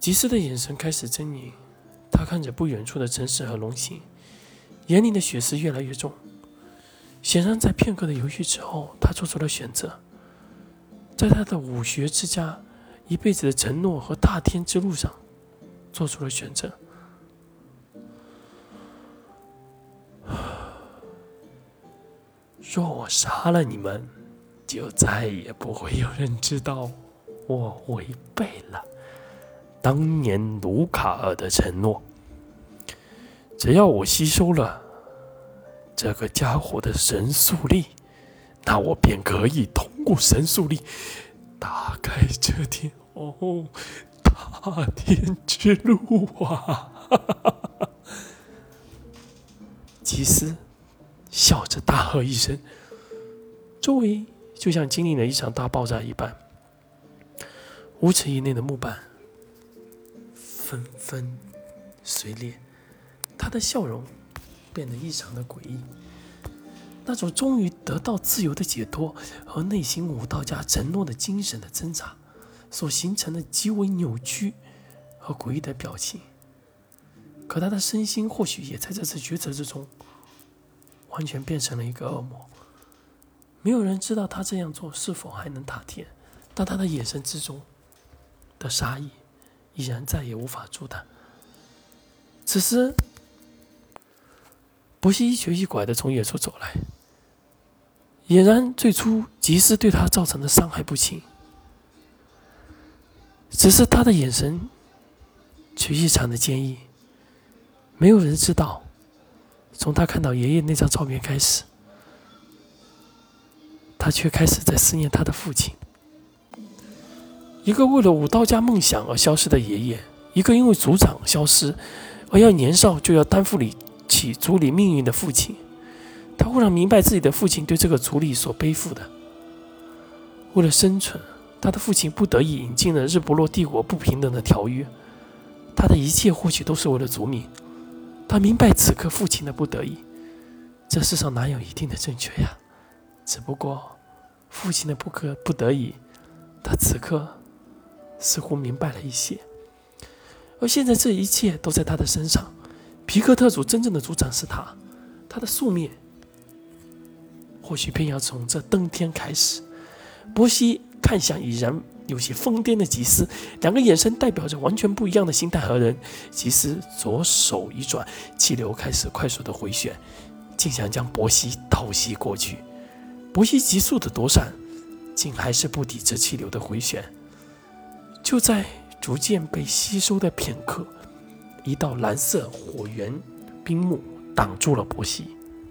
吉斯的眼神开始狰狞，他看着不远处的城市和龙形，眼里的血丝越来越重。显然，在片刻的犹豫之后，他做出了选择。在他的武学之家一辈子的承诺和大天之路上，做出了选择。若我杀了你们，就再也不会有人知道我违背了当年卢卡尔的承诺。只要我吸收了这个家伙的神速力。那我便可以通过神速力打开这条哦大天之路啊！吉斯笑着大喝一声，周围就像经历了一场大爆炸一般，五尺以内的木板纷纷碎裂，他的笑容变得异常的诡异。那种终于得到自由的解脱和内心武道家承诺的精神的挣扎，所形成的极为扭曲和诡异的表情。可他的身心或许也在这次抉择之中，完全变成了一个恶魔。没有人知道他这样做是否还能塔天，但他的眼神之中的杀意，已然再也无法阻挡。此时，伯西一瘸一拐的从远处走来。俨然最初吉斯对他造成的伤害不轻，只是他的眼神却异常的坚毅。没有人知道，从他看到爷爷那张照片开始，他却开始在思念他的父亲。一个为了武道家梦想而消失的爷爷，一个因为族长消失而要年少就要担负起族里命运的父亲。他忽然明白自己的父亲对这个族里所背负的。为了生存，他的父亲不得已引进了日不落帝国不平等的条约。他的一切或许都是为了族民。他明白此刻父亲的不得已。这世上哪有一定的正确呀？只不过，父亲的不可不得已，他此刻似乎明白了一些。而现在这一切都在他的身上。皮克特族真正的族长是他，他的宿命。或许便要从这登天开始。波西看向已然有些疯癫的吉斯，两个眼神代表着完全不一样的心态和人。吉斯左手一转，气流开始快速的回旋，竟想将波西倒吸过去。波西急速的躲闪，竟还是不抵这气流的回旋。就在逐渐被吸收的片刻，一道蓝色火源冰幕挡住了波西。